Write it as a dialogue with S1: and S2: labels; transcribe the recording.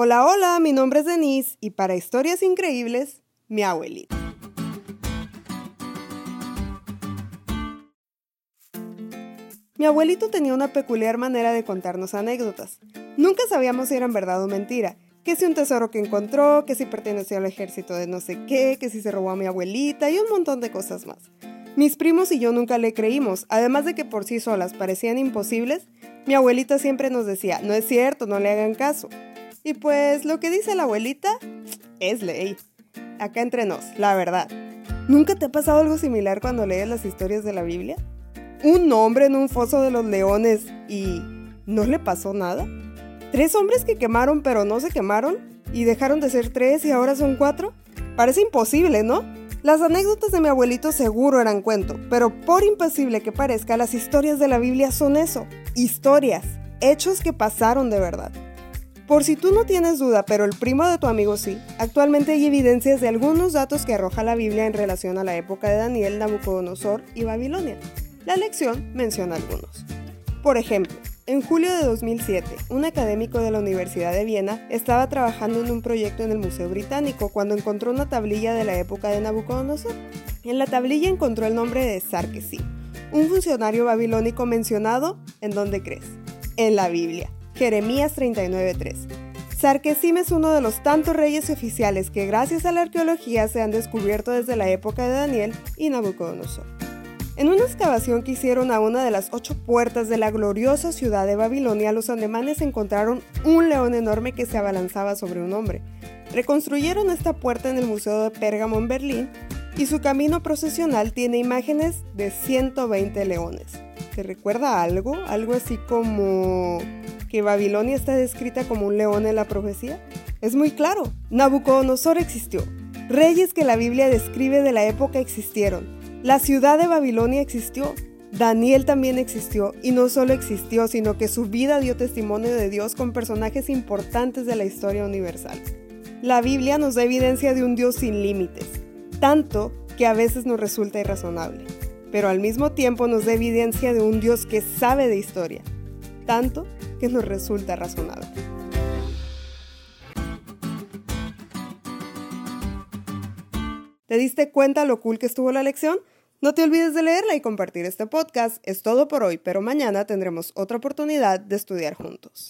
S1: Hola, hola, mi nombre es Denise y para historias increíbles, mi abuelita. Mi abuelito tenía una peculiar manera de contarnos anécdotas. Nunca sabíamos si eran verdad o mentira, que si un tesoro que encontró, que si pertenecía al ejército de no sé qué, que si se robó a mi abuelita y un montón de cosas más. Mis primos y yo nunca le creímos, además de que por sí solas parecían imposibles, mi abuelita siempre nos decía, no es cierto, no le hagan caso. Y pues lo que dice la abuelita es ley. Acá entre nos, la verdad. ¿Nunca te ha pasado algo similar cuando lees las historias de la Biblia? ¿Un hombre en un foso de los leones y no le pasó nada? ¿Tres hombres que quemaron pero no se quemaron? ¿Y dejaron de ser tres y ahora son cuatro? Parece imposible, ¿no? Las anécdotas de mi abuelito seguro eran cuento, pero por imposible que parezca, las historias de la Biblia son eso, historias, hechos que pasaron de verdad. Por si tú no tienes duda, pero el primo de tu amigo sí, actualmente hay evidencias de algunos datos que arroja la Biblia en relación a la época de Daniel, Nabucodonosor y Babilonia. La lección menciona algunos. Por ejemplo, en julio de 2007, un académico de la Universidad de Viena estaba trabajando en un proyecto en el Museo Británico cuando encontró una tablilla de la época de Nabucodonosor. En la tablilla encontró el nombre de Sarkesi, un funcionario babilónico mencionado, ¿en dónde crees? En la Biblia. Jeremías 39:3. Sarkesim es uno de los tantos reyes oficiales que gracias a la arqueología se han descubierto desde la época de Daniel y Nabucodonosor. En una excavación que hicieron a una de las ocho puertas de la gloriosa ciudad de Babilonia, los alemanes encontraron un león enorme que se abalanzaba sobre un hombre. Reconstruyeron esta puerta en el Museo de Pérgamo en Berlín y su camino procesional tiene imágenes de 120 leones. ¿Te recuerda algo? Algo así como que Babilonia está descrita como un león en la profecía? Es muy claro, Nabucodonosor existió. Reyes que la Biblia describe de la época existieron. La ciudad de Babilonia existió. Daniel también existió y no solo existió, sino que su vida dio testimonio de Dios con personajes importantes de la historia universal. La Biblia nos da evidencia de un Dios sin límites, tanto que a veces nos resulta irrazonable, pero al mismo tiempo nos da evidencia de un Dios que sabe de historia, tanto que nos resulta razonable. ¿Te diste cuenta lo cool que estuvo la lección? No te olvides de leerla y compartir este podcast. Es todo por hoy, pero mañana tendremos otra oportunidad de estudiar juntos.